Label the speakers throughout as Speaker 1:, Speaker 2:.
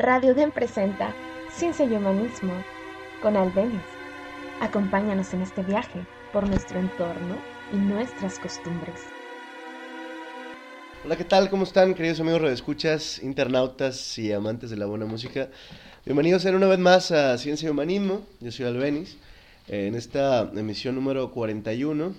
Speaker 1: Radio Den presenta Ciencia y Humanismo con Albenis. Acompáñanos en este viaje por nuestro entorno y nuestras costumbres.
Speaker 2: Hola, ¿qué tal? ¿Cómo están, queridos amigos redescuchas, internautas y amantes de la buena música? Bienvenidos una vez más a Ciencia y Humanismo. Yo soy Albenis. En esta emisión número 41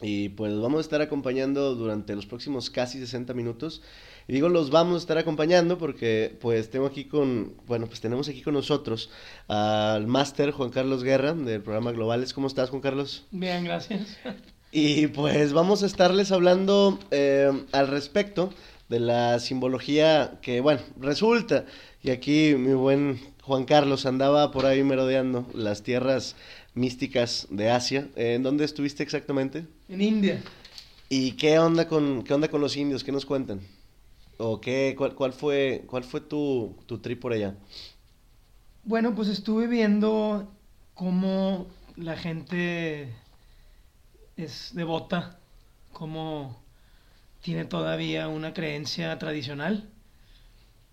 Speaker 2: y pues vamos a estar acompañando durante los próximos casi 60 minutos. Y digo los vamos a estar acompañando porque pues tengo aquí con, bueno, pues tenemos aquí con nosotros al máster Juan Carlos Guerra del programa Globales. ¿Cómo estás, Juan Carlos?
Speaker 3: Bien, gracias.
Speaker 2: Y pues vamos a estarles hablando eh, al respecto de la simbología que, bueno, resulta, y aquí mi buen Juan Carlos andaba por ahí merodeando las tierras místicas de Asia. ¿En dónde estuviste exactamente?
Speaker 3: En India.
Speaker 2: ¿Y qué onda con, qué onda con los indios? ¿Qué nos cuentan? ¿O qué, cuál, fue, cuál fue tu, tu trip por allá?
Speaker 3: Bueno, pues estuve viendo cómo la gente es devota, cómo tiene todavía una creencia tradicional.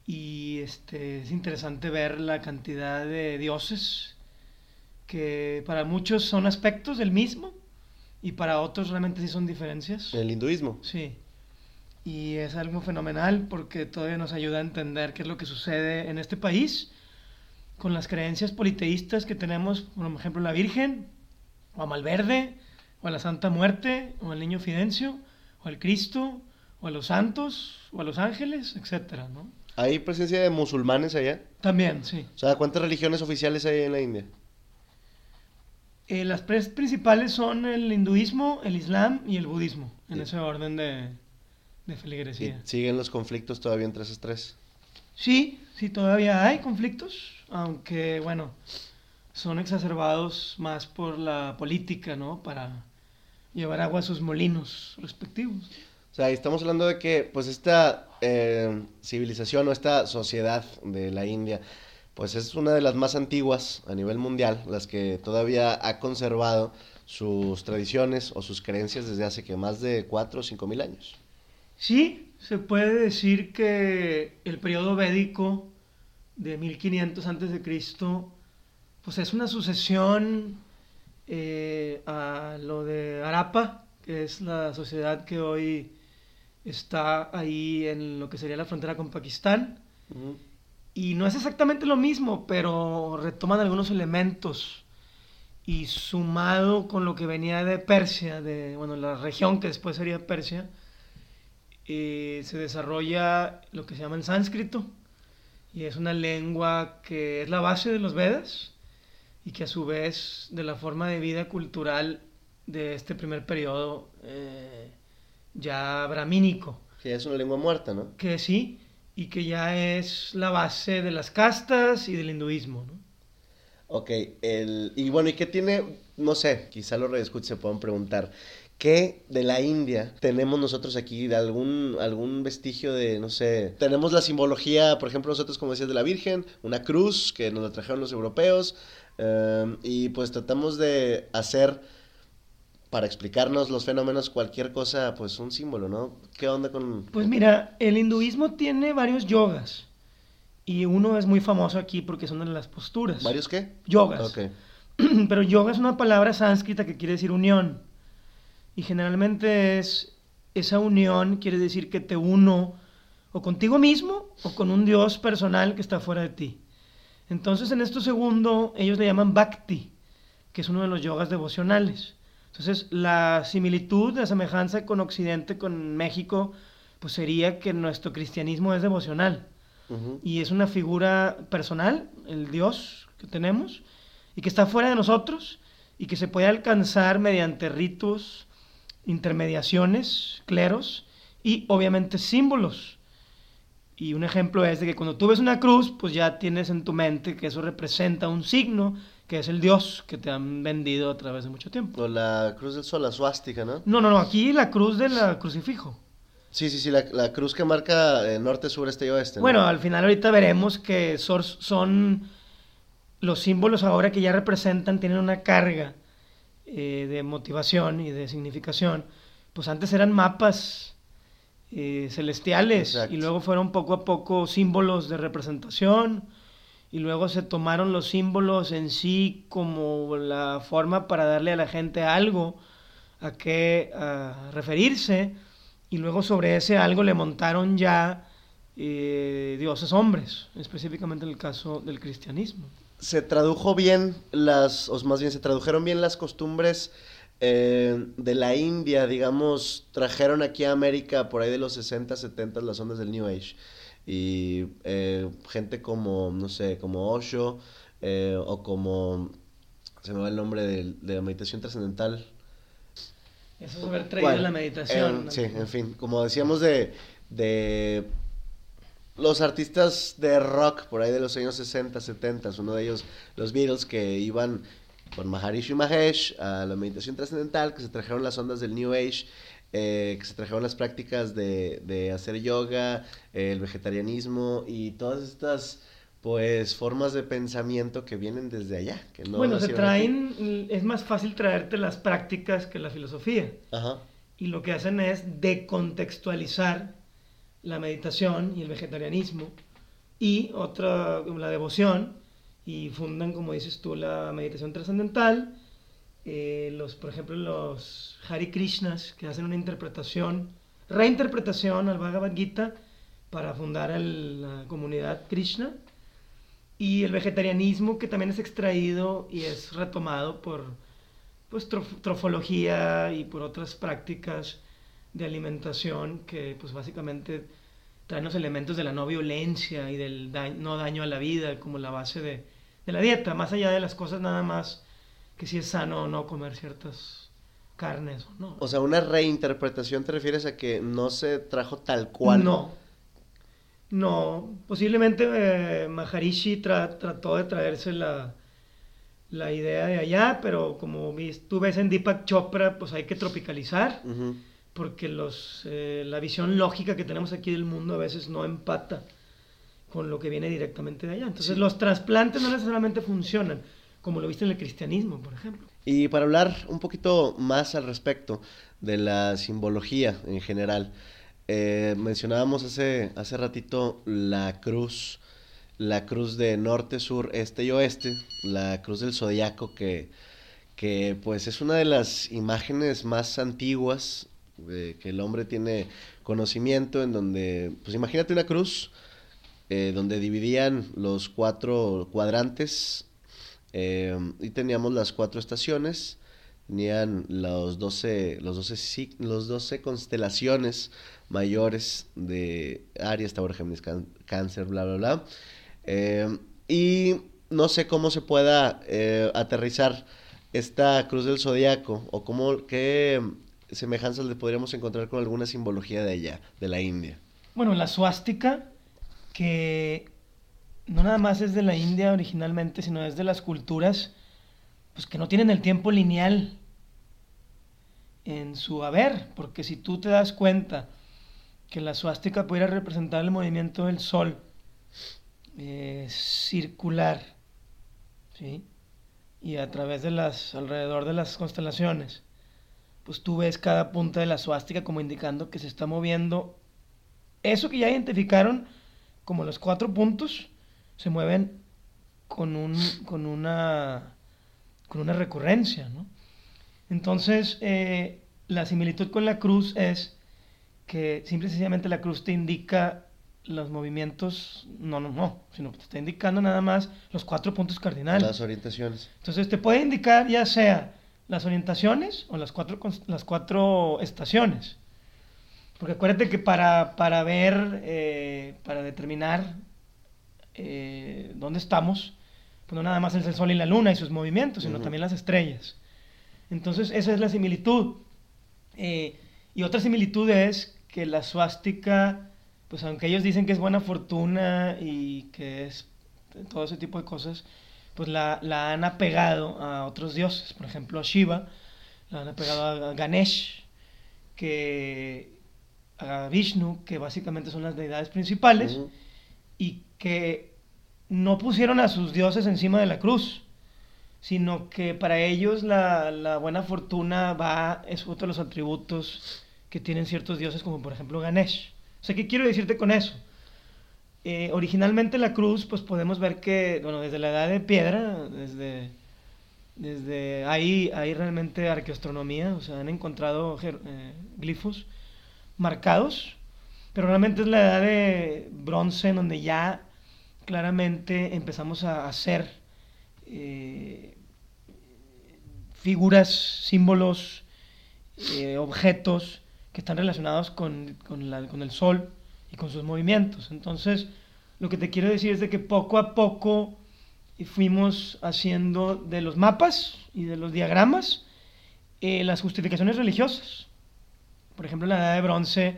Speaker 3: Y este, es interesante ver la cantidad de dioses que para muchos son aspectos del mismo y para otros realmente sí son diferencias.
Speaker 2: El hinduismo.
Speaker 3: Sí. Y es algo fenomenal porque todavía nos ayuda a entender qué es lo que sucede en este país con las creencias politeístas que tenemos, por ejemplo, la Virgen, o a Malverde, o a la Santa Muerte, o al Niño Fidencio, o al Cristo, o a los santos, o a los ángeles, etcétera, ¿no?
Speaker 2: ¿Hay presencia de musulmanes allá?
Speaker 3: También, sí.
Speaker 2: O sea, ¿cuántas religiones oficiales hay en la India?
Speaker 3: Eh, las tres principales son el hinduismo, el islam y el budismo, en ese orden de, de feligresía.
Speaker 2: ¿Siguen los conflictos todavía entre esas tres?
Speaker 3: Sí, sí, todavía hay conflictos, aunque bueno, son exacerbados más por la política, ¿no? Para llevar agua a sus molinos respectivos.
Speaker 2: O sea, estamos hablando de que, pues, esta eh, civilización o esta sociedad de la India pues es una de las más antiguas a nivel mundial, las que todavía ha conservado sus tradiciones o sus creencias desde hace que más de 4 o 5 mil años.
Speaker 3: Sí, se puede decir que el periodo védico de 1500 antes de Cristo, pues es una sucesión eh, a lo de Arapa, que es la sociedad que hoy está ahí en lo que sería la frontera con Pakistán. Y no es exactamente lo mismo, pero retoman algunos elementos. Y sumado con lo que venía de Persia, de bueno, la región que después sería Persia, eh, se desarrolla lo que se llama el sánscrito. Y es una lengua que es la base de los Vedas y que a su vez de la forma de vida cultural de este primer periodo eh, ya bramínico.
Speaker 2: Que es una lengua muerta, ¿no?
Speaker 3: Que sí, y que ya es la base de las castas y del hinduismo, ¿no?
Speaker 2: Ok, el, y bueno, ¿y qué tiene? No sé, quizá los redescuchos se puedan preguntar. ¿Qué de la India tenemos nosotros aquí? ¿De algún, algún vestigio de, no sé? Tenemos la simbología, por ejemplo, nosotros, como decías, de la Virgen, una cruz que nos la trajeron los europeos, eh, y pues tratamos de hacer para explicarnos los fenómenos, cualquier cosa, pues un símbolo, ¿no? ¿Qué onda con...?
Speaker 3: Pues mira, el hinduismo tiene varios yogas. Y uno es muy famoso aquí porque son de las posturas.
Speaker 2: ¿Varios qué?
Speaker 3: Yogas. Ok. Pero yoga es una palabra sánscrita que quiere decir unión. Y generalmente es esa unión quiere decir que te uno o contigo mismo o con un Dios personal que está fuera de ti. Entonces en esto segundo ellos le llaman bhakti, que es uno de los yogas devocionales. Entonces, la similitud, la semejanza con Occidente, con México, pues sería que nuestro cristianismo es devocional. Y es una figura personal, el Dios que tenemos, y que está fuera de nosotros, y que se puede alcanzar mediante ritos, intermediaciones, cleros, y obviamente símbolos. Y un ejemplo es de que cuando tú ves una cruz, pues ya tienes en tu mente que eso representa un signo que es el Dios que te han vendido a través de mucho tiempo.
Speaker 2: O la cruz del sol, la suástica, ¿no?
Speaker 3: No, no, no, aquí la cruz del crucifijo.
Speaker 2: Sí, sí, sí, la, cruz que marca eh, norte, sur, este y oeste.
Speaker 3: Bueno, al final ahorita veremos que son, los símbolos ahora que ya representan, tienen una carga eh, de motivación y de significación. Pues antes eran mapas eh, celestiales
Speaker 2: Exacto.
Speaker 3: y luego fueron poco a poco símbolos de representación y luego se tomaron los símbolos en sí como la forma para darle a la gente algo a qué a referirse y luego sobre ese algo le montaron ya eh, dioses hombres, específicamente en el caso del cristianismo.
Speaker 2: Se tradujo bien las, o más bien se tradujeron bien las costumbres eh, de la India, digamos, trajeron aquí a América por ahí de los 60, 70 las ondas del New Age. Y eh, gente como, no sé, como Osho, eh, o como, se me va el nombre de, la meditación trascendental.
Speaker 3: Eso es haber traído
Speaker 2: ¿Cuál?
Speaker 3: la meditación.
Speaker 2: Sí, en fin, como decíamos de, de los artistas de rock por ahí de los años 60, 70, uno de ellos los Beatles que iban con Maharishi Mahesh a la meditación trascendental, que se trajeron las ondas del New Age, eh, que se trajeron las prácticas de, de hacer yoga, eh, el vegetarianismo y todas estas pues formas de pensamiento que vienen desde allá. Que no
Speaker 3: bueno, se
Speaker 2: nacieron aquí.
Speaker 3: traen, es más fácil traerte las prácticas que la filosofía.
Speaker 2: Ajá.
Speaker 3: Y lo que hacen es decontextualizar la meditación y el vegetarianismo y otra, la devoción, y fundan, como dices tú, la meditación trascendental. Eh, los, por ejemplo, los Hari Krishnas, que hacen una interpretación, reinterpretación al Bhagavad Gita para fundar la comunidad Krishna. Y el vegetarianismo, que también es extraído y es retomado por pues, trof- trofología y por otras prácticas de alimentación que pues básicamente traen los elementos de la no violencia y del no daño a la vida como la base de, de la dieta, más allá de las cosas nada más que si es sano o no comer ciertas carnes o no.
Speaker 2: O sea, una reinterpretación te refieres a que no se trajo tal cual.
Speaker 3: No. No, posiblemente eh, Maharishi tra- trató de traerse la, la idea de allá, pero como tú ves en Deepak Chopra, pues hay que tropicalizar. Porque los, eh, la visión lógica que tenemos aquí del mundo a veces no empata con lo que viene directamente de allá. Entonces
Speaker 2: Sí.
Speaker 3: los trasplantes no necesariamente funcionan, como lo viste en el cristianismo, por ejemplo.
Speaker 2: Y para hablar un poquito más al respecto de la simbología en general, eh, mencionábamos hace, hace ratito la cruz, la cruz de norte, sur, este y oeste, la cruz del zodiaco que, que pues es una de las imágenes más antiguas que el hombre tiene conocimiento en donde, pues imagínate una cruz eh, donde dividían los cuatro cuadrantes eh, y teníamos las cuatro estaciones, tenían los 12, los 12, sig- los 12 constelaciones mayores de Aries, Tauro, Géminis, Cáncer, bla, bla, bla. Eh, y no sé cómo se pueda aterrizar esta cruz del zodiaco o cómo, qué semejanzas le podríamos encontrar con alguna simbología de allá, de la India.
Speaker 3: Bueno, la suástica, que no nada más es de la India originalmente, sino es de las culturas pues que no tienen el tiempo lineal en su haber, porque si tú te das cuenta que la suástica pudiera representar el movimiento del sol eh, circular, ¿sí? Y a través de las, alrededor de las constelaciones, pues tú ves cada punta de la suástica como indicando que se está moviendo eso que ya identificaron como los cuatro puntos se mueven con, un, con, una, con una recurrencia, ¿no? Entonces, eh, la similitud con la cruz es que simple y sencillamente la cruz te indica los movimientos, no, no, no, sino que te está indicando nada más los cuatro puntos cardinales.
Speaker 2: Las orientaciones.
Speaker 3: Entonces te puede indicar ya sea las orientaciones o las cuatro, las cuatro estaciones. Porque acuérdate que para, para ver, eh, para determinar eh, dónde estamos, pues no nada más es el sol y la luna y sus movimientos, sino también las estrellas. Entonces esa es la similitud. Eh, y otra similitud es que la suástica, pues aunque ellos dicen que es buena fortuna y que es todo ese tipo de cosas, pues la, la han apegado a otros dioses. Por ejemplo, a Shiva, la han apegado a Ganesh, que a Vishnu, que básicamente son las deidades principales, y que no pusieron a sus dioses encima de la cruz, sino que para ellos la, la buena fortuna va, es otro de los atributos que tienen ciertos dioses como por ejemplo Ganesh. O sea, ¿qué quiero decirte con eso? Eh, originalmente la cruz, pues podemos ver que, bueno, desde la edad de piedra, desde, desde ahí hay realmente arqueoastronomía, o sea, han encontrado eh, glifos marcados, pero realmente es la edad de bronce en donde ya claramente empezamos a hacer eh, figuras, símbolos, objetos que están relacionados con, con, la, con el sol con sus movimientos. Entonces, lo que te quiero decir es de que poco a poco fuimos haciendo de los mapas y de los diagramas eh, las justificaciones religiosas. Por ejemplo, en la edad de bronce,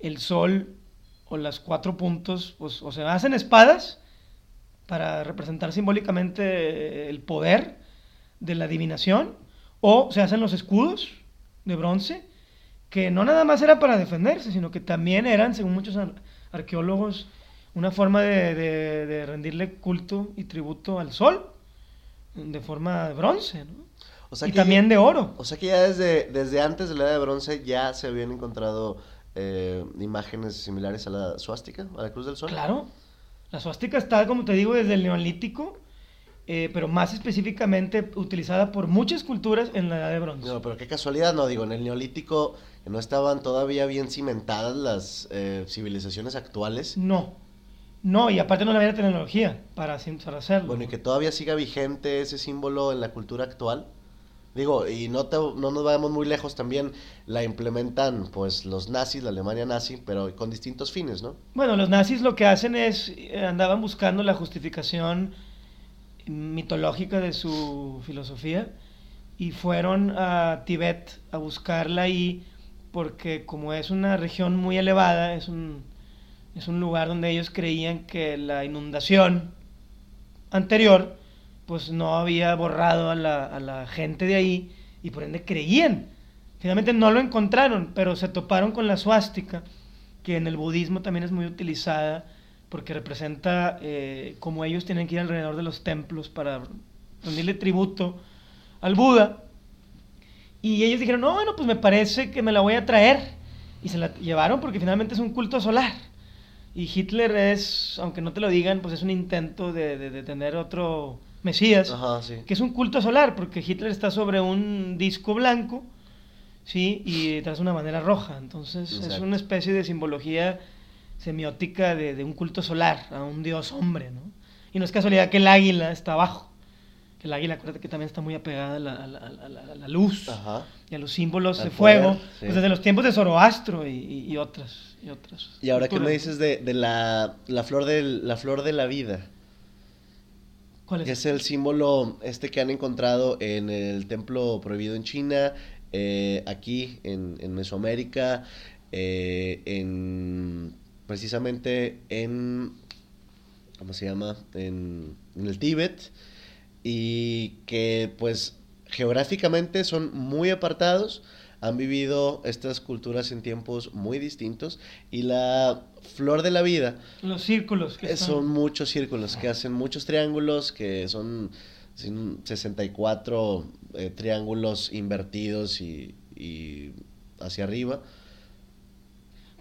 Speaker 3: el sol o las cuatro puntos, pues, o se hacen espadas para representar simbólicamente el poder de la adivinación, o se hacen los escudos de bronce, que no nada más era para defenderse, sino que también eran, según muchos arqueólogos, una forma de, rendirle culto y tributo al sol, de forma de bronce, ¿no? y también de oro.
Speaker 2: O sea que ya desde, desde antes de la edad de bronce ya se habían encontrado eh, imágenes similares a la suástica, a la cruz del sol.
Speaker 3: Claro, la suástica está, como te digo, desde el neolítico eh, pero más específicamente utilizada por muchas culturas en la edad de bronce.
Speaker 2: No, pero qué casualidad, no digo, en el neolítico no estaban todavía bien cimentadas las eh, civilizaciones actuales.
Speaker 3: No, no, y aparte no había tecnología para, hacerlo.
Speaker 2: Bueno, y que todavía siga vigente ese símbolo en la cultura actual. Digo, y no, no nos vayamos muy lejos también, la implementan pues los nazis, la Alemania nazi, pero con distintos fines, ¿no?
Speaker 3: Bueno, los nazis lo que hacen es, eh, andaban buscando la justificación mitológica de su filosofía y fueron a Tibet a buscarla ahí porque como es una región muy elevada, es un, es un lugar donde ellos creían que la inundación anterior pues no había borrado a la, a la gente de ahí y por ende creían. Finalmente no lo encontraron, pero se toparon con la suástica, que en el budismo también es muy utilizada porque representa eh, como ellos tienen que ir alrededor de los templos para rendirle tributo al Buda. Y ellos dijeron, no, bueno, pues me parece que me la voy a traer. Y se la llevaron porque finalmente es un culto solar. Y Hitler es, aunque no te lo digan, pues es un intento de, tener otro Mesías, que es un culto solar, porque Hitler está sobre un disco blanco, ¿sí? Y tras una bandera roja. Entonces es una especie de simbología semiótica de, un culto solar, a un dios hombre, ¿no? Y no es casualidad que el águila está abajo. El águila, acuérdate que también está muy apegada a la, luz y a los símbolos de fuego, pues desde los tiempos de Zoroastro y, otras. Y, otras
Speaker 2: y ahora, ¿qué me dices de, la, flor de, la flor de la vida?
Speaker 3: ¿Cuál es?
Speaker 2: Que es el símbolo este que han encontrado en el templo prohibido en China, eh, aquí en, Mesoamérica, eh, en precisamente en, ¿cómo se llama? En, el Tíbet y que pues geográficamente son muy apartados, han vivido estas culturas en tiempos muy distintos y la flor de la vida.
Speaker 3: Los círculos.
Speaker 2: Que son muchos círculos, que hacen muchos triángulos, que son 64 eh, triángulos invertidos y, y hacia arriba.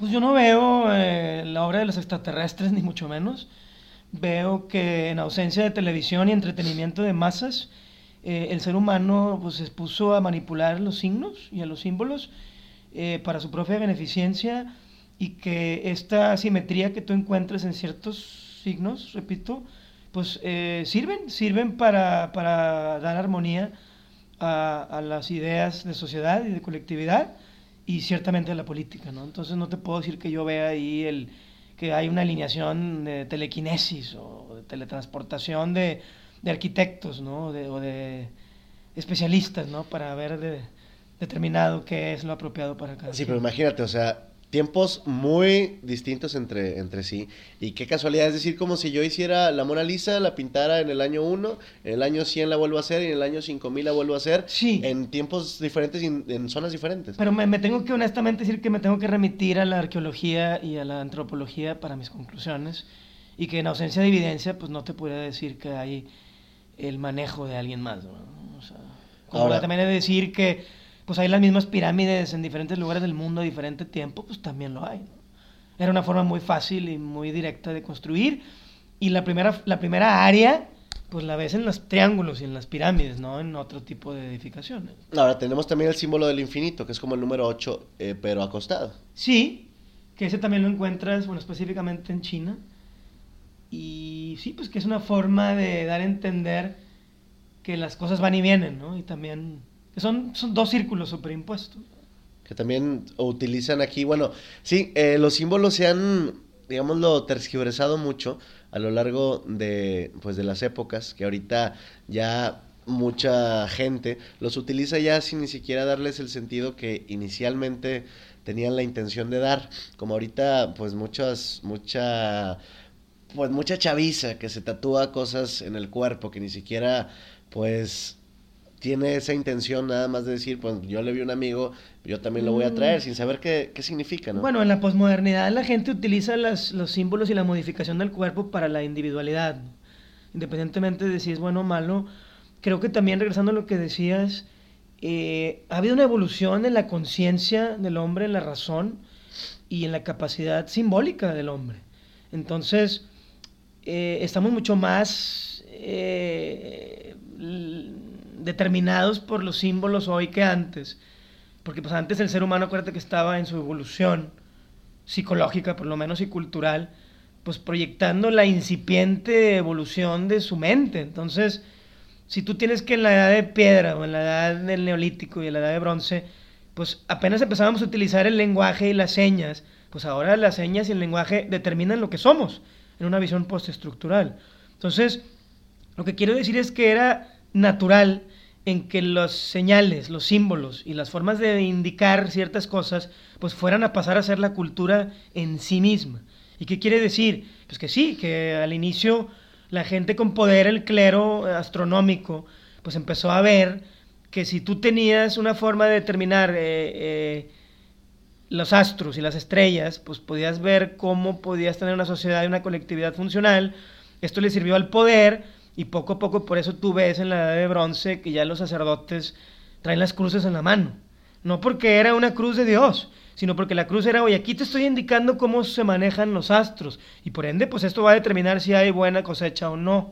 Speaker 3: Pues yo no veo eh, la obra de los extraterrestres, ni mucho menos. Veo que en ausencia de televisión y entretenimiento de masas, eh, el ser humano pues, se puso a manipular los signos y a los símbolos eh, para su propia beneficencia y que esta simetría que tú encuentres en ciertos signos, repito, pues sirven, sirven para, para dar armonía a, a las ideas de sociedad y de colectividad y ciertamente la política, ¿no? Entonces no te puedo decir que yo vea ahí el que hay una alineación de telequinesis o de teletransportación de, de arquitectos, ¿no? o de especialistas, ¿no? Para haber determinado qué es lo apropiado para cada
Speaker 2: Sí, pero imagínate, o sea, tiempos muy distintos entre, entre sí. Y qué casualidad, es decir, como si yo hiciera la Mona Lisa, la pintara en el año 1, en el año 100 la vuelvo a hacer y en el año 5000 la vuelvo a hacer.
Speaker 3: Sí.
Speaker 2: En tiempos diferentes y en, zonas diferentes.
Speaker 3: Pero me, tengo que honestamente decir que me tengo que remitir a la arqueología y a la antropología para mis conclusiones. Y que en ausencia de evidencia, pues no te puedo decir que hay el manejo de alguien más. ¿no? O sea, como también he de decir que pues hay las mismas pirámides en diferentes lugares del mundo a diferente tiempo, pues también lo hay. Era una forma muy fácil y muy directa de construir. Y la primera, la primera área, pues la ves en los triángulos y en las pirámides, no en otro tipo de edificaciones.
Speaker 2: Ahora tenemos también el símbolo del infinito, que es como el número 8, eh, pero acostado.
Speaker 3: Sí, que ese también lo encuentras, bueno, específicamente en China. Y sí, pues que es una forma de dar a entender que las cosas van y vienen, ¿no? Y también son, son dos círculos superimpuestos.
Speaker 2: Que también utilizan aquí, bueno, sí, eh, los símbolos se han, digámoslo, tergiversado mucho a lo largo de, pues, de las épocas, que ahorita ya mucha gente los utiliza ya sin ni siquiera darles el sentido que inicialmente tenían la intención de dar, como ahorita pues muchas, mucha, pues mucha chaviza que se tatúa cosas en el cuerpo que ni siquiera pues tiene esa intención nada más de decir, pues yo le vi a un amigo, yo también lo voy a traer, mm. sin saber qué, qué significa, ¿no?
Speaker 3: Bueno, en la posmodernidad la gente utiliza las, los símbolos y la modificación del cuerpo para la individualidad, independientemente de si es bueno o malo. Creo que también, regresando a lo que decías, eh, ha habido una evolución en la conciencia del hombre, en la razón y en la capacidad simbólica del hombre. Entonces, eh, estamos mucho más eh, determinados por los símbolos hoy que antes. Porque pues antes el ser humano, acuérdate que estaba en su evolución psicológica, por lo menos y cultural, pues proyectando la incipiente evolución de su mente. Entonces, si tú tienes que en la edad de piedra o en la edad del neolítico y en la edad de bronce, pues apenas empezábamos a utilizar el lenguaje y las señas, pues ahora las señas y el lenguaje determinan lo que somos en una visión postestructural. Entonces, lo que quiero decir es que era natural en que los señales, los símbolos y las formas de indicar ciertas cosas, pues fueran a pasar a ser la cultura en sí misma. ¿Y qué quiere decir? Pues que sí, que al inicio la gente con poder, el clero astronómico, pues empezó a ver que si tú tenías una forma de determinar eh, eh, los astros y las estrellas, pues podías ver cómo podías tener una sociedad y una colectividad funcional. Esto le sirvió al poder y poco a poco por eso tú ves en la edad de bronce que ya los sacerdotes traen las cruces en la mano. No porque era una cruz de Dios, sino porque la cruz era, oye, aquí te estoy indicando cómo se manejan los astros, y por ende, pues esto va a determinar si hay buena cosecha o no.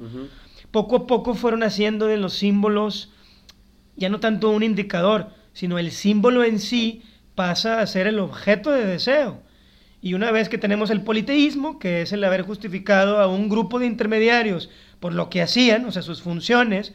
Speaker 3: Poco a poco fueron haciendo de los símbolos ya no tanto un indicador, sino el símbolo en sí pasa a ser el objeto de deseo. Y una vez que tenemos el politeísmo, que es el haber justificado a un grupo de intermediarios por lo que hacían, o sea, sus funciones,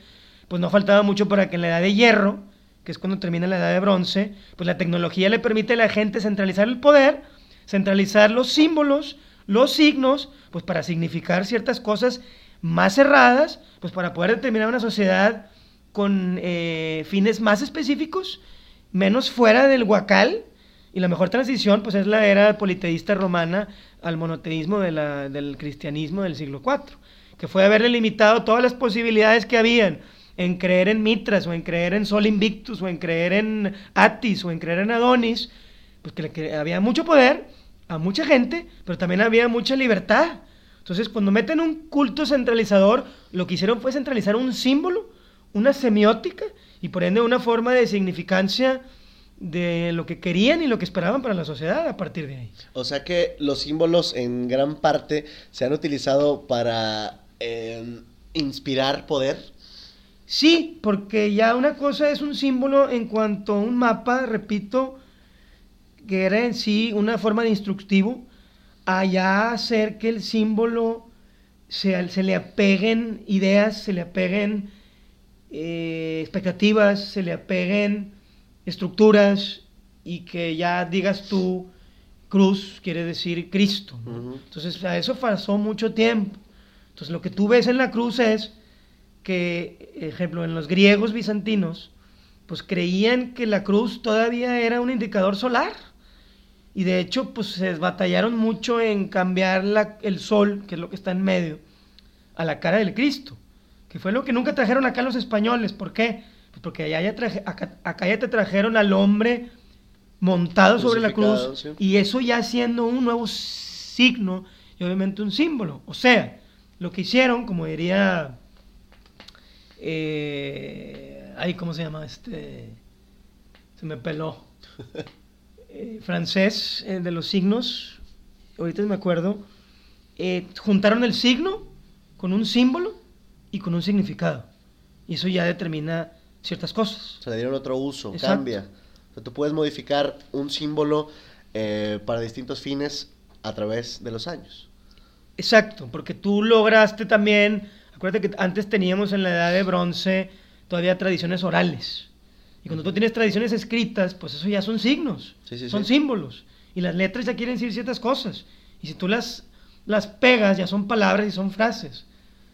Speaker 3: pues no faltaba mucho para que en la edad de hierro que es cuando termina la edad de bronce, pues la tecnología le permite a la gente centralizar el poder, centralizar los símbolos, los signos, pues para significar ciertas cosas más cerradas, pues para poder determinar una sociedad con eh, fines más específicos, menos fuera del huacal, y la mejor transición pues es la era politeísta romana al monoteísmo del cristianismo del siglo IV, que fue haberle limitado todas las posibilidades que habían en creer en Mitras o en creer en Sol Invictus o en creer en Atis o en creer en Adonis, pues que, había mucho poder a mucha gente, pero también había mucha libertad. Entonces, cuando meten un culto centralizador, lo que hicieron fue centralizar un símbolo, una semiótica y por ende una forma de significancia de lo que querían y lo que esperaban para la sociedad a partir de ahí.
Speaker 2: O sea que los símbolos en gran parte se han utilizado para eh, inspirar poder.
Speaker 3: Sí, porque ya una cosa es un símbolo en cuanto a un mapa, repito, que era en sí una forma de instructivo, allá hacer que el símbolo se, se le apeguen ideas, se le apeguen eh, expectativas, se le apeguen estructuras y que ya digas tú, cruz quiere decir Cristo. Entonces a eso pasó mucho tiempo. Entonces lo que tú ves en la cruz es que, ejemplo, en los griegos bizantinos, pues creían que la cruz todavía era un indicador solar. Y de hecho, pues se batallaron mucho en cambiar la, el sol, que es lo que está en medio, a la cara del Cristo. Que fue lo que nunca trajeron acá los españoles. ¿Por qué? Pues porque allá ya traje, acá, ya te trajeron al hombre montado sobre la cruz. Y eso ya siendo un nuevo signo y obviamente un símbolo. O sea, lo que hicieron, como diría eh, ¿cómo se llama? Este, se me peló. Eh, francés, eh, de los signos, ahorita me acuerdo, juntaron el signo con un símbolo y con un significado. Y eso ya determina ciertas cosas.
Speaker 2: Se le dieron otro uso,
Speaker 3: Exacto.
Speaker 2: cambia. O sea, tú puedes modificar un símbolo para distintos fines a través de los años.
Speaker 3: Exacto, porque tú lograste también, acuérdate que antes teníamos en la edad de bronce todavía tradiciones orales. Y cuando tú tienes tradiciones escritas, pues eso ya son signos,
Speaker 2: Sí, sí,
Speaker 3: son
Speaker 2: sí.
Speaker 3: símbolos. Y las letras ya quieren decir ciertas cosas. Y si tú las, las pegas, ya son palabras y son frases.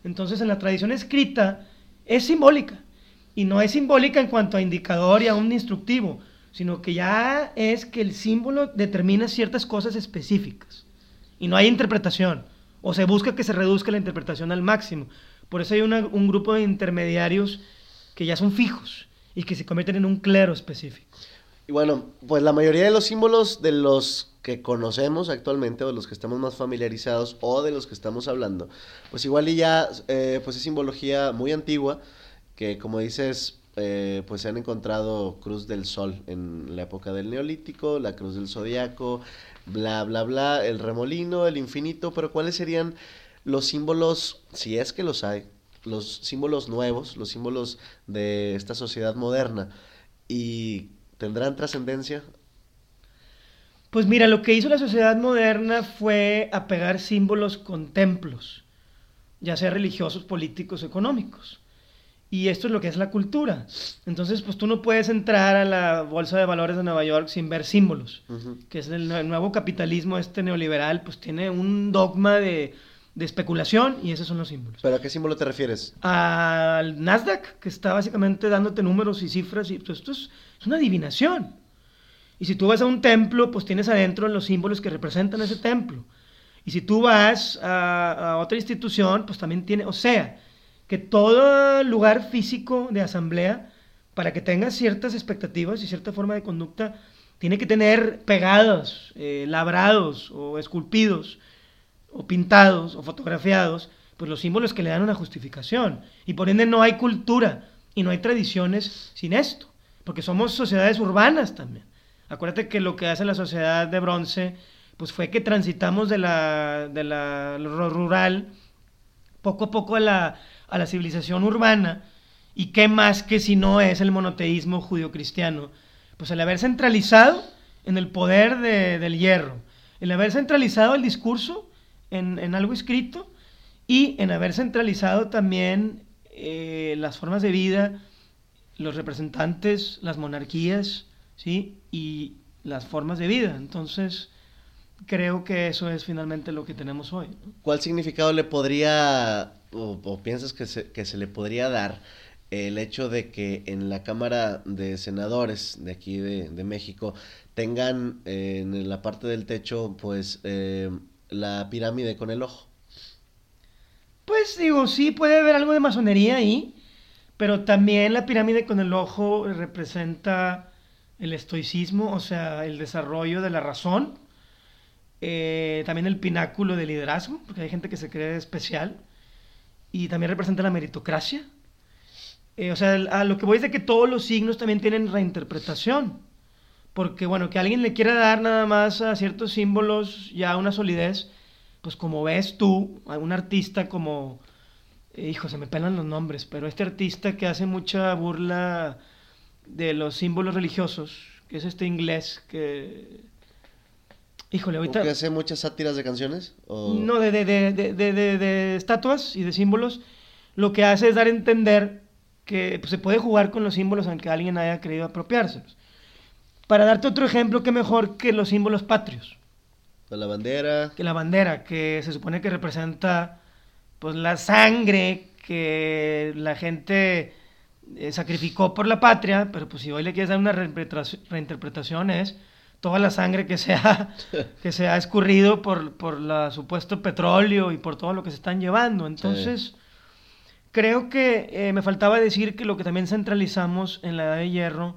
Speaker 3: Entonces en la tradición escrita es simbólica. Y no es simbólica en cuanto a indicador y a un instructivo, sino que ya es que el símbolo determina ciertas cosas específicas. Y no hay interpretación. O se busca que se reduzca la interpretación al máximo. Por eso hay un grupo de intermediarios que ya son fijos y que se convierten en un clero específico.
Speaker 2: Y bueno, pues la mayoría de los símbolos de los que conocemos actualmente o de los que estamos más familiarizados o de los que estamos hablando, pues igual y ya eh, pues es simbología muy antigua que como dices eh, pues se han encontrado cruz del sol en la época del neolítico, la cruz del zodiaco, bla bla bla, el remolino, el infinito, pero ¿cuáles serían los símbolos, si es que los hay, los símbolos nuevos, los símbolos de esta sociedad moderna y tendrán trascendencia?
Speaker 3: Pues mira, lo que hizo la sociedad moderna fue apegar símbolos con templos, ya sea religiosos, políticos, económicos. Y esto es lo que es la cultura. Entonces, pues tú no puedes entrar a la Bolsa de Valores de Nueva York sin ver símbolos, que es el, nue- nuevo capitalismo este neoliberal, pues tiene un dogma de, de especulación y esos son los símbolos.
Speaker 2: ¿Pero a qué símbolo te refieres?
Speaker 3: Al Nasdaq, que está básicamente dándote números y cifras, y pues esto es, es una adivinación. Y si tú vas a un templo, pues tienes adentro los símbolos que representan ese templo. Y si tú vas a, a otra institución, pues también tiene, o sea, que todo lugar físico de asamblea, para que tenga ciertas expectativas y cierta forma de conducta, tiene que tener pegados, eh, labrados o esculpidos o pintados o fotografiados, pues los símbolos que le dan una justificación. Y por ende no hay cultura y no hay tradiciones sin esto, porque somos sociedades urbanas también. Acuérdate que lo que hace la sociedad de bronce, pues fue que transitamos de la, de la rural poco a poco a la, a la civilización urbana. ¿Y qué más que si no es el monoteísmo judio-cristiano? Pues el haber centralizado en el poder de- del hierro, el haber centralizado el discurso en, en algo escrito y en haber centralizado también eh, las formas de vida, los representantes, las monarquías, ¿sí? Y las formas de vida. Entonces, creo que eso es finalmente lo que tenemos hoy.
Speaker 2: ¿Cuál significado le podría, o, piensas que se, que se le podría dar el hecho de que en la Cámara de Senadores de aquí de, de México tengan eh, en la parte del techo, pues, eh, la pirámide con el ojo?
Speaker 3: Pues digo, sí puede haber algo de masonería ahí, pero también la pirámide con el ojo representa el estoicismo, o sea, el desarrollo de la razón, eh, también el pináculo del liderazgo, porque hay gente que se cree especial, y también representa la meritocracia. Eh, o sea, a lo que voy es de que todos los signos también tienen reinterpretación, porque bueno, que alguien le quiera dar nada más a ciertos símbolos ya una solidez, pues como ves tú, a un artista como, eh, hijo, se me pelan los nombres, pero este artista que hace mucha burla de los símbolos religiosos, que es este inglés que, híjole,
Speaker 2: ¿O
Speaker 3: ahorita...
Speaker 2: que hace muchas sátiras de canciones? ¿O...
Speaker 3: No, de, de, de, de, de- de- de estatuas y de símbolos, lo que hace es dar a entender que pues, se puede jugar con los símbolos aunque alguien haya querido apropiárselos. Para darte otro ejemplo, qué mejor que los símbolos patrios,
Speaker 2: de la bandera?
Speaker 3: que la bandera, que se supone que representa pues la sangre que la gente eh, sacrificó por la patria, pero pues si hoy le quieres dar una reinterpretación es toda la sangre que se ha, que se ha escurrido por, por la supuesto petróleo y por todo lo que se están llevando. Entonces, creo que eh, me faltaba decir que lo que también centralizamos en la edad de hierro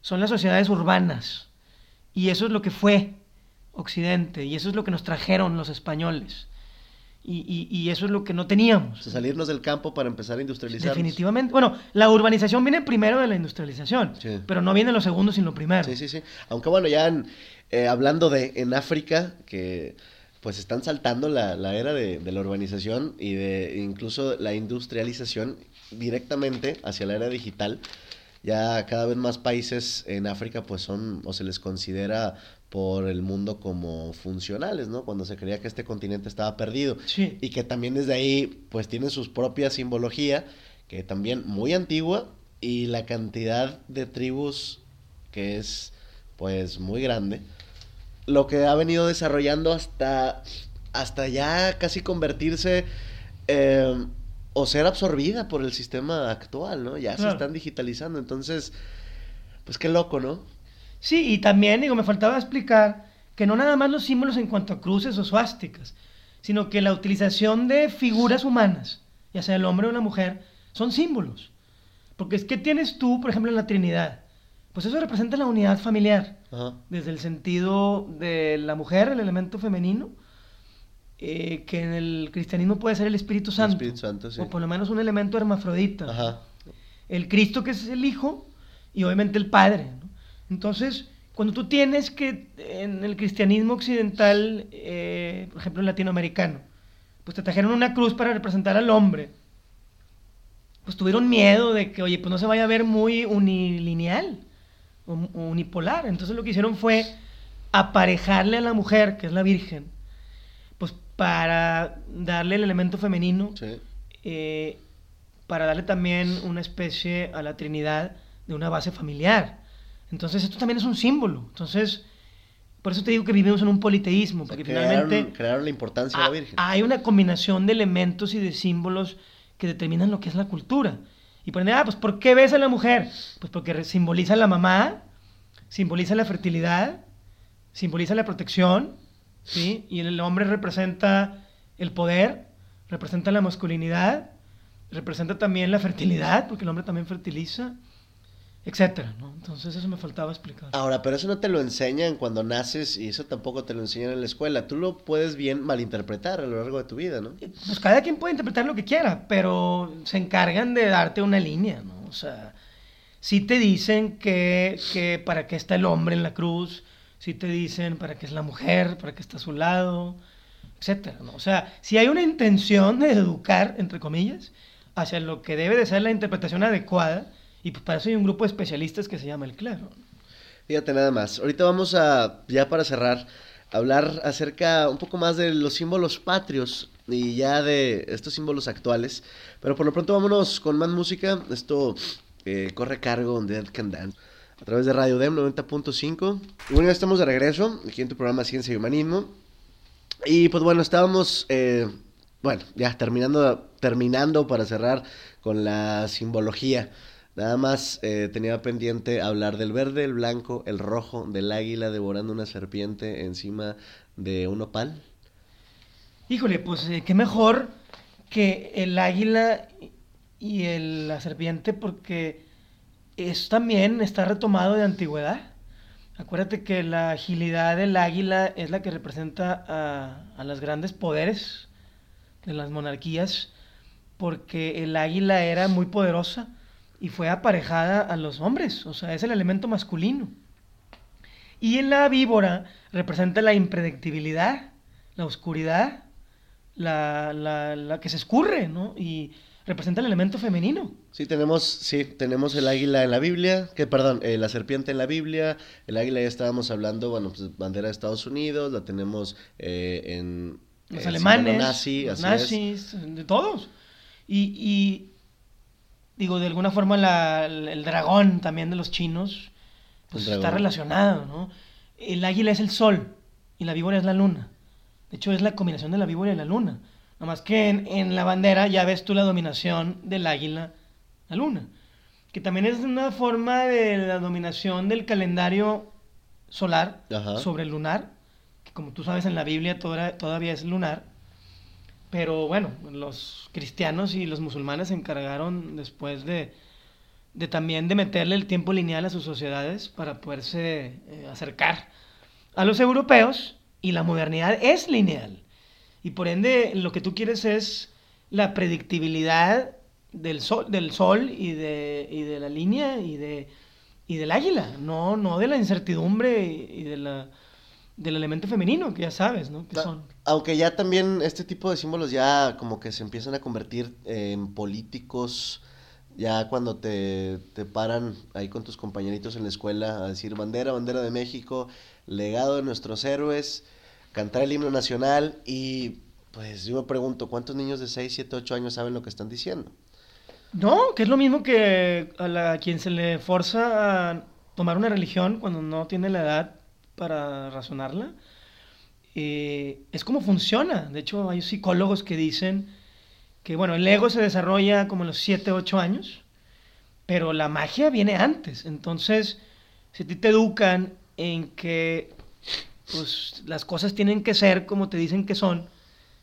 Speaker 3: son las sociedades urbanas. Y eso es lo que fue Occidente, y eso es lo que nos trajeron los españoles. Y, y- y eso es lo que no teníamos.
Speaker 2: O sea, salirnos del campo para empezar a industrializarnos.
Speaker 3: Definitivamente. Bueno, la urbanización viene primero de la industrialización,
Speaker 2: Sí.
Speaker 3: pero no viene lo segundo sin lo primero.
Speaker 2: Sí, sí, sí. Aunque bueno, ya en- eh, hablando de en África, que pues están saltando la, la era de, de la urbanización y de incluso la industrialización directamente hacia la era digital. Ya cada vez más países en África pues son o se les considera por el mundo como funcionales, ¿no? Cuando se creía que este continente estaba perdido.
Speaker 3: Sí.
Speaker 2: Y que también desde ahí pues tienen sus propia simbología, que también muy antigua y la cantidad de tribus que es pues muy grande. Lo que ha venido desarrollando hasta, hasta ya casi convertirse eh, o ser absorbida por el sistema actual, ¿no? Ya se están digitalizando, entonces, pues qué loco, ¿no?
Speaker 3: Sí, y también, digo, me faltaba explicar que no nada más los símbolos en cuanto a cruces o suásticas, sino que la utilización de figuras humanas, ya sea el hombre o la mujer, son símbolos. Porque es que tienes tú, por ejemplo, en la Trinidad. Pues eso representa la unidad familiar,
Speaker 2: Ajá.
Speaker 3: desde el sentido de la mujer, el elemento femenino, eh, que en el cristianismo puede ser el Espíritu Santo.
Speaker 2: Espíritu Santo, sí.
Speaker 3: O por lo menos un elemento hermafrodita
Speaker 2: Ajá.
Speaker 3: el Cristo que es el Hijo y obviamente el Padre. ¿no? Entonces, cuando tú tienes que en el cristianismo occidental, eh, por ejemplo, latinoamericano, pues te trajeron una cruz para representar al hombre, pues tuvieron miedo de que, oye, pues no se vaya a ver muy unilineal o, o unipolar. Entonces lo que hicieron fue aparejarle a la mujer, que es la Virgen, pues para darle el elemento femenino
Speaker 2: Sí.
Speaker 3: eh, para darle también una especie a la Trinidad de una base familiar. Entonces esto también es un símbolo. Entonces, por eso te digo que vivimos en un politeísmo,
Speaker 2: O sea,
Speaker 3: porque
Speaker 2: crearon,
Speaker 3: finalmente
Speaker 2: crearon la importancia de
Speaker 3: ha-
Speaker 2: la Virgen.
Speaker 3: hay una combinación de elementos y de símbolos que determinan lo que es la cultura. Y ponen, ah, pues ¿por qué ves a la mujer? Pues porque simboliza la mamá, simboliza la fertilidad, simboliza la protección, ¿sí? Y el hombre representa el poder, representa la masculinidad, representa también la fertilidad, porque el hombre también fertiliza, etcétera, ¿no? Entonces eso me faltaba explicar.
Speaker 2: Ahora, pero eso no te lo enseñan cuando naces y eso tampoco te lo enseñan en la escuela. Tú lo puedes bien malinterpretar a lo largo de tu vida, ¿no?
Speaker 3: Pues cada quien puede interpretar lo que quiera, pero se encargan de darte una línea, ¿no? O sea, sí te dicen que, que para qué está el hombre en la cruz, sí te dicen para qué es la mujer, para qué está a su lado, etcétera, ¿no? O sea, si hay una intención de educar, entre comillas, hacia lo que debe de ser la interpretación adecuada, y pues para eso hay un grupo de especialistas que se llama el clero.
Speaker 2: Fíjate nada más. Ahorita vamos a, ya para cerrar, hablar acerca un poco más de los símbolos patrios y ya de estos símbolos actuales. Pero por lo pronto vámonos con más música. Esto eh, corre a cargo de Dead Can Dance a través de Radio Dem 90.5. Y bueno, ya estamos de regreso aquí en tu programa Ciencia y Humanismo. Y pues bueno, estábamos, eh, bueno, ya terminando, terminando para cerrar con la simbología. Nada más eh, tenía pendiente hablar del verde, el blanco, el rojo, del águila devorando una serpiente encima de un opal.
Speaker 3: Híjole, pues eh, qué mejor que el águila y la serpiente porque es también está retomado de antigüedad. Acuérdate que la agilidad del águila es la que representa a, a los grandes poderes de las monarquías porque el águila era muy poderosa y fue aparejada a los hombres, o sea, es el elemento masculino. Y en la víbora representa la impredictibilidad, la oscuridad, la, la- la que se escurre, ¿no? Y representa el elemento femenino.
Speaker 2: Sí, tenemos, sí, tenemos el águila en la Biblia, que perdón, eh, la serpiente en la Biblia, el águila ya estábamos hablando, bueno, pues bandera de Estados Unidos, la tenemos eh, en
Speaker 3: Los
Speaker 2: el
Speaker 3: alemanes,
Speaker 2: nazi,
Speaker 3: los
Speaker 2: así es.
Speaker 3: nazis, de todos. Y, y, digo, de alguna forma la- el, dragón también de los chinos, pues está relacionado, ¿no? El águila es el sol y la víbora es la luna. De hecho, es la combinación de la víbora y la luna. Nada más que en, en la bandera ya ves tú la dominación del águila, la luna. Que también es una forma de la dominación del calendario solar
Speaker 2: Ajá.
Speaker 3: sobre el lunar, que como tú sabes en la Biblia toda- todavía es lunar. Pero bueno, los cristianos y los musulmanes se encargaron después de, de también de meterle el tiempo lineal a sus sociedades para poderse eh, acercar a los europeos y la modernidad es lineal. Y por ende, lo que tú quieres es la predictibilidad del sol, del sol y, de, y de la línea y, de, y del águila, no, no de la incertidumbre y de la, del elemento femenino, que ya sabes, ¿no? Que son.
Speaker 2: Aunque ya también este tipo de símbolos ya como que se empiezan a convertir en políticos, ya cuando te, te paran ahí con tus compañeritos en la escuela a decir bandera, bandera de México, legado de nuestros héroes, cantar el himno nacional y pues yo me pregunto, ¿cuántos niños de 6, 7, 8 años saben lo que están diciendo?
Speaker 3: No, que es lo mismo que a, la, quien se le forza a tomar una religión cuando no tiene la edad para razonarla. Eh, es como funciona. De hecho, hay psicólogos que dicen que, bueno, el ego se desarrolla como a los 7, 8 años, pero la magia viene antes. Entonces, si a ti te educan en que pues, las cosas tienen que ser como te dicen que son,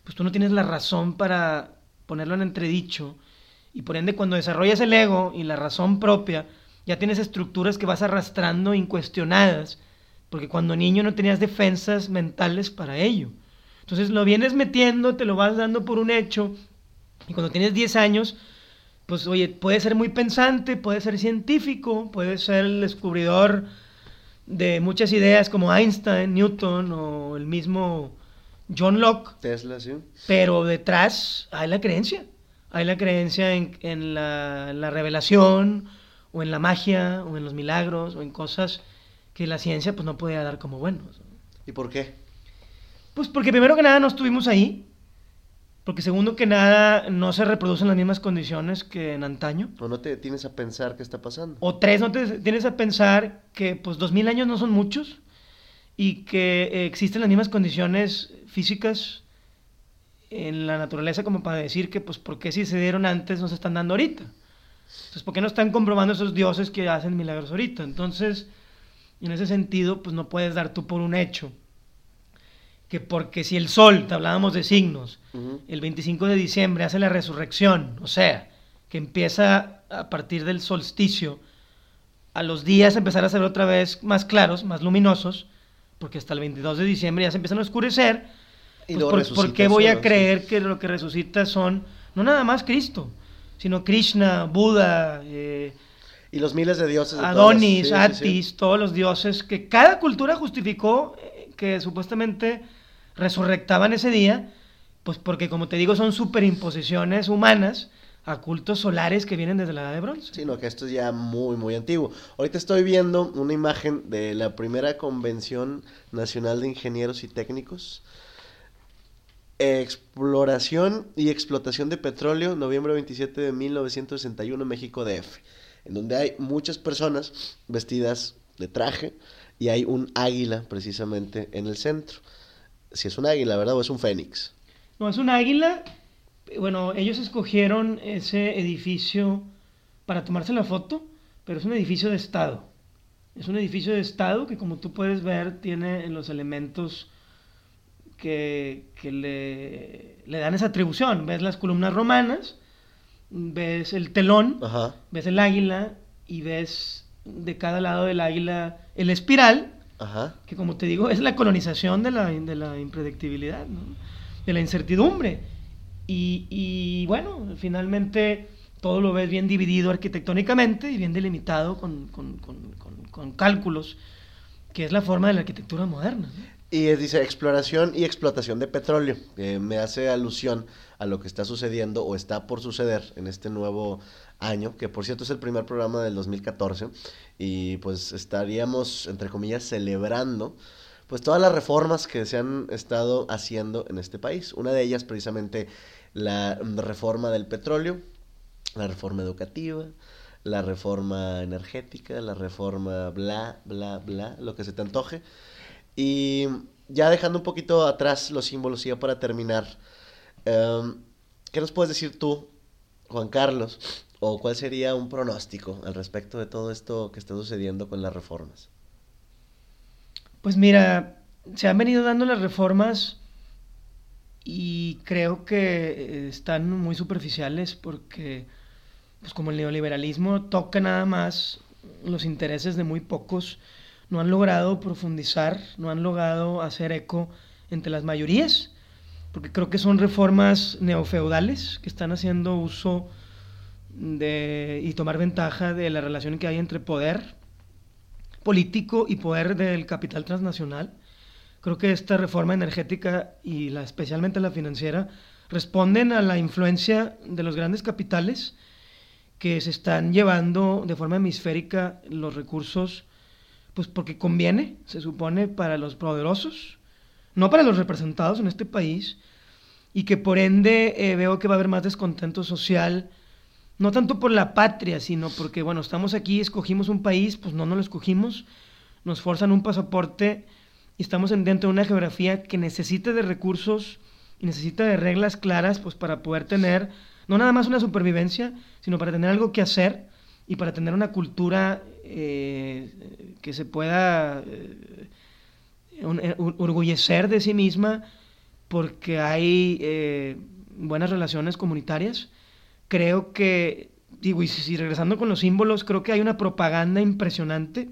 Speaker 3: pues tú no tienes la razón para ponerlo en entredicho y por ende cuando desarrollas el ego y la razón propia, ya tienes estructuras que vas arrastrando incuestionadas, porque cuando niño no tenías defensas mentales para ello. Entonces lo vienes metiendo, te lo vas dando por un hecho, y cuando tienes 10 años, pues oye, puede ser muy pensante, puede ser científico, puede ser el descubridor de muchas ideas como Einstein, Newton o el mismo John Locke.
Speaker 2: Tesla, sí.
Speaker 3: Pero detrás hay la creencia hay la creencia en, la, revelación, o en la magia, o en los milagros, o en cosas que la ciencia pues no podía dar como buenos.
Speaker 2: ¿Y por qué?
Speaker 3: Pues porque primero que nada no estuvimos ahí, porque segundo que nada no se reproducen las mismas condiciones que en antaño.
Speaker 2: O no te tienes a pensar qué está pasando.
Speaker 3: O tres, no te tienes a pensar que pues dos mil años no son muchos y que existen las mismas condiciones físicas en la naturaleza como para decir que, pues, ¿por qué si se dieron antes no se están dando ahorita? Entonces, ¿por qué no están comprobando esos dioses que hacen milagros ahorita? Entonces, en ese sentido, pues no puedes dar tú por un hecho. Que porque si el sol, te hablábamos de signos, el 25 de diciembre hace la resurrección, o sea, que empieza a partir del solsticio, a los días empezar a ser otra vez más claros, más luminosos, porque hasta el 22 de diciembre ya se empiezan a oscurecer, pues, por, qué voy a creer que lo que resucita son, no nada más Cristo, sino Krishna, Buda, eh,
Speaker 2: y los miles de dioses.
Speaker 3: Adonis, Atis, todos los dioses que cada cultura justificó eh, que supuestamente resurrectaban ese día, pues porque como te digo son superimposiciones humanas a cultos solares que vienen desde la edad de bronce.
Speaker 2: Sino que esto es ya muy, muy antiguo. Ahorita estoy viendo una imagen de la primera convención nacional de ingenieros y técnicos Exploración y explotación de petróleo, noviembre 27 de 1961, México DF, en donde hay muchas personas vestidas de traje y hay un águila precisamente en el centro. Si es un águila, ¿verdad? ¿O es un fénix?
Speaker 3: No, es un águila. Bueno, ellos escogieron ese edificio para tomarse la foto, pero es un edificio de Estado. Es un edificio de Estado que como tú puedes ver tiene los elementos que, le, dan esa atribución. Ves las columnas romanas, ves el telón, ves el águila y ves de cada lado del águila el espiral, que como te digo es la colonización de la, de la impredictibilidad, de la incertidumbre. Y, bueno, finalmente todo lo ves bien dividido arquitectónicamente y bien delimitado con, con cálculos, que es la forma de la arquitectura moderna.
Speaker 2: Y dice exploración y explotación de petróleo. me hace alusión a lo que está sucediendo o está por suceder en este nuevo año, que por cierto es el primer programa del 2014. Y pues estaríamos, entre comillas, celebrando pues todas las reformas que se han estado haciendo en este país. Una de ellas precisamente la reforma del petróleo, la reforma educativa, la reforma energética, la reforma bla, bla, bla, lo que se te antoje. Y ya dejando un poquito atrás los símbolos, ya para terminar, em, ¿qué nos puedes decir tú, Juan Carlos? ¿O cuál sería un pronóstico al respecto de todo esto que está sucediendo con las reformas?
Speaker 3: Pues mira, se han venido dando las reformas y creo que están muy superficiales porque, pues como el neoliberalismo toca nada más los intereses de muy pocos, no han logrado profundizar, no han logrado hacer eco entre las mayorías, porque creo que son reformas neofeudales que están haciendo uso de, y tomar ventaja de la relación que hay entre poder político y poder del capital transnacional. Creo que esta reforma energética y la, especialmente la financiera responden a la influencia de los grandes capitales que se están llevando de forma hemisférica los recursos, pues porque conviene, se supone, para los poderosos, no para los representados en este país, y que por ende eh, veo que va a haber más descontento social, no tanto por la patria, sino porque, bueno, estamos aquí, escogimos un país, pues no, no lo escogimos, nos forzan un pasaporte y estamos dentro de una geografía que necesita de recursos y necesita de reglas claras, pues para poder tener no nada más una supervivencia, sino para tener algo que hacer y para tener una cultura eh, que se pueda eh, eh, orgullecer de sí misma porque hay buenas relaciones comunitarias. Creo que, digo, y si, regresando con los símbolos, creo que hay una propaganda impresionante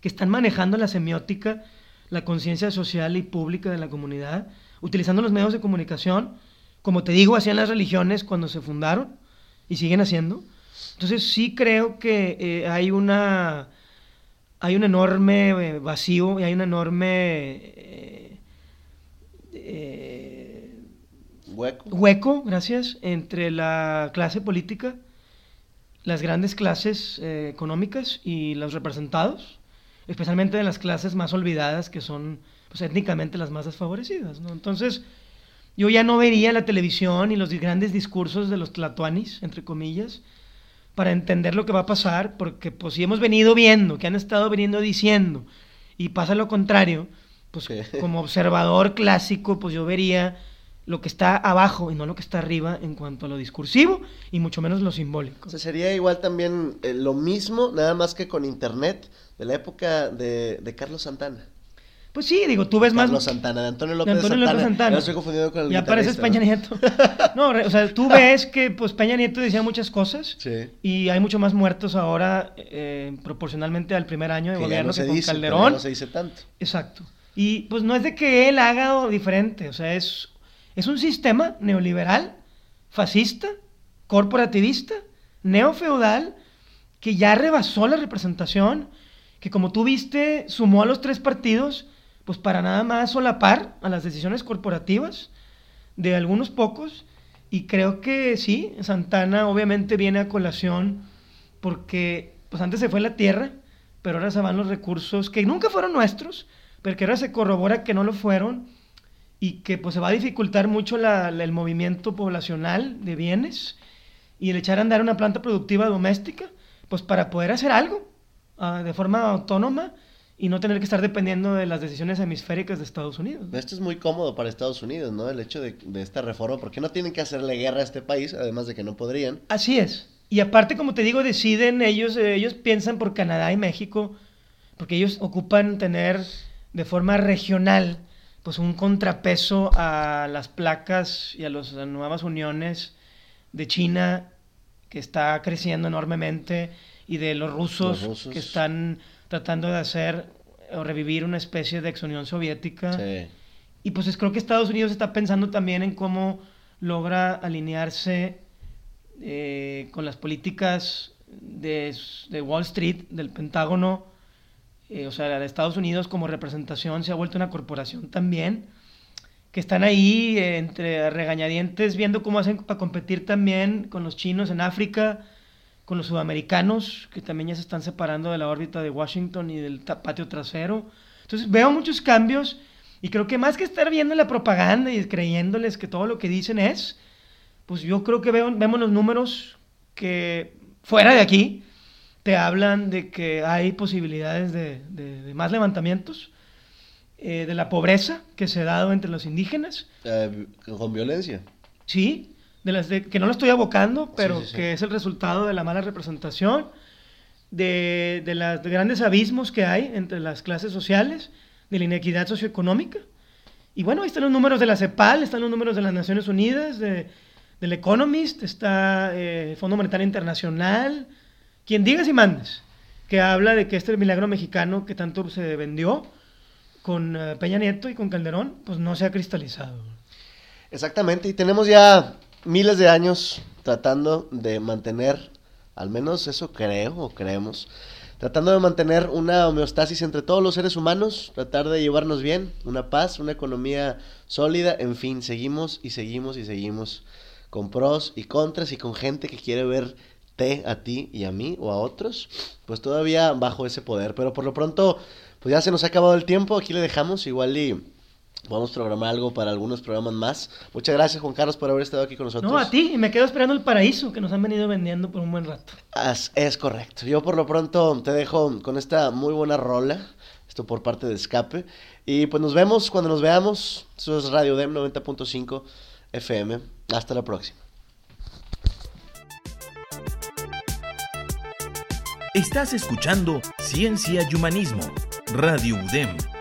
Speaker 3: que están manejando la semiótica, la conciencia social y pública de la comunidad, utilizando los medios de comunicación como te digo, hacían las religiones cuando se fundaron y siguen haciendo. Entonces sí creo que eh, hay una hay un enorme eh, vacío y hay un enorme
Speaker 2: eh, hueco.
Speaker 3: hueco, gracias, entre la clase política, las grandes clases económicas y los representados, especialmente de las clases más olvidadas que son pues, étnicamente las más desfavorecidas. ¿no? Entonces, yo ya no vería la televisión y los grandes discursos de los tlatuanis, entre comillas, para entender lo que va a pasar, porque pues si hemos venido viendo, que han estado veniendo diciendo, y pasa lo contrario, pues como observador clásico, pues yo vería lo que está abajo y no lo que está arriba en cuanto a lo discursivo y mucho menos lo simbólico.
Speaker 2: O sea, sería igual también eh, lo mismo, nada más que con Internet, de la época de, de Carlos Santana.
Speaker 3: Pues sí, digo, tú ves más.
Speaker 2: Carlos Santana, de Antonio López, de Antonio López Santana.
Speaker 3: estoy confundido con el Ya pareces Peña Nieto. no, o sea, tú ves que pues Peña Nieto decía muchas cosas.
Speaker 2: Sí.
Speaker 3: Y hay muchos más muertos ahora eh, proporcionalmente al primer año de gobierno que con Calderón.
Speaker 2: no se dice tanto.
Speaker 3: Exacto. Y pues no es de que él haga diferente, o sea, es, es un sistema neoliberal, fascista, corporativista, neofeudal, que ya rebasó la representación, que como tú viste, sumó a los tres partidos pues para nada más solapar a las decisiones corporativas de algunos pocos. Y creo que sí, Santana obviamente viene a colación porque pues antes se fue la tierra, pero ahora se van los recursos que nunca fueron nuestros, pero que ahora se corrobora que no lo fueron y que pues se va a dificultar mucho el movimiento poblacional de bienes y el echar a andar una planta productiva doméstica, pues para poder hacer algo ah, de forma autónoma y no tener que estar dependiendo de las decisiones hemisféricas de Estados Unidos.
Speaker 2: Esto es muy cómodo para Estados Unidos, ¿no? El hecho de, esta reforma, porque no tienen que hacerle guerra a este país, además de que no podrían.
Speaker 3: Así es. Y aparte, como te digo, deciden ellos, eh, ellos piensan por Canadá y México, porque ellos ocupan tener de forma regional, pues un contrapeso a las placas y a las nuevas uniones de China, que está creciendo enormemente, y de los rusos. que están tratando de hacer o revivir una especie de ex Unión Soviética. Y pues creo que Estados Unidos está pensando también en cómo logra alinearse eh, con las políticas de, Wall Street, del Pentágono, eh, o sea, de Estados Unidos como representación se ha vuelto una corporación también, que están ahí eh, entre regañadientes viendo cómo hacen para competir también con los chinos en África, con los sudamericanos, que también ya se están separando de la órbita de Washington y del patio trasero. Entonces veo muchos cambios y creo que más que estar viendo la propaganda y creyéndoles que todo lo que dicen es, pues yo creo que veo, vemos los números que fuera de aquí te hablan de que hay posibilidades de, más levantamientos, eh, de la pobreza que se ha dado entre los indígenas.
Speaker 2: Eh, con violencia.
Speaker 3: Sí, de las que no lo estoy abocando, pero que es el resultado de la mala representación, de, de los grandes abismos que hay entre las clases sociales, de la inequidad socioeconómica. Y bueno, ahí están los números de la CEPAL, están los números de las Naciones Unidas, de, del Economist, está el eh, Fondo Monetario Internacional, quien digas y mandes, que habla de que este milagro mexicano que tanto se vendió con eh, Peña Nieto y con Calderón, pues no se ha cristalizado.
Speaker 2: Exactamente, y tenemos ya miles de años tratando de mantener, al menos eso creo o creemos, tratando de mantener una homeostasis entre todos los seres humanos, tratar de llevarnos bien, una paz, una economía sólida, en fin, seguimos y seguimos y seguimos con pros y contras y con gente que quiere verte a ti y a mí o a otros, pues todavía bajo ese poder, pero por lo pronto, pues ya se nos ha acabado el tiempo, aquí le dejamos igual y Vamos a programar algo para algunos programas más. Muchas gracias, Juan Carlos, por haber estado aquí con nosotros.
Speaker 3: No, a ti, y me quedo esperando el paraíso que nos han venido vendiendo por un buen rato.
Speaker 2: es correcto. Yo por lo pronto te dejo con esta muy buena rola, esto por parte de Escape. Y pues nos vemos cuando nos veamos. Eso es Radio Dem 90.5 FM. Hasta la próxima.
Speaker 4: Estás escuchando Ciencia y Humanismo, Radio UDEM